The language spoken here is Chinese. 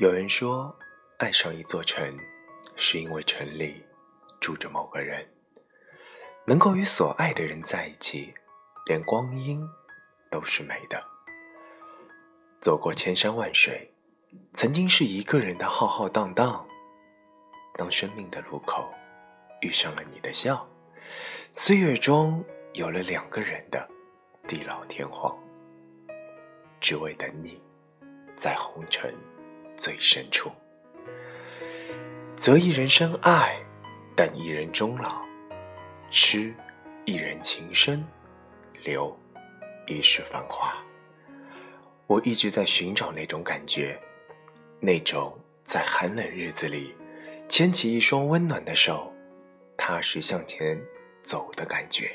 有人说，爱上一座城，是因为城里住着某个人。能够与所爱的人在一起，连光阴都是美的。走过千山万水，曾经是一个人的浩浩荡荡。当生命的路口遇上了你的笑，岁月中有了两个人的地老天荒，只为等你，在红尘。最深处，择一人深爱，等一人终老，痴一人情深，留一世繁华。我一直在寻找那种感觉，那种在寒冷日子里牵起一双温暖的手，踏实向前走的感觉。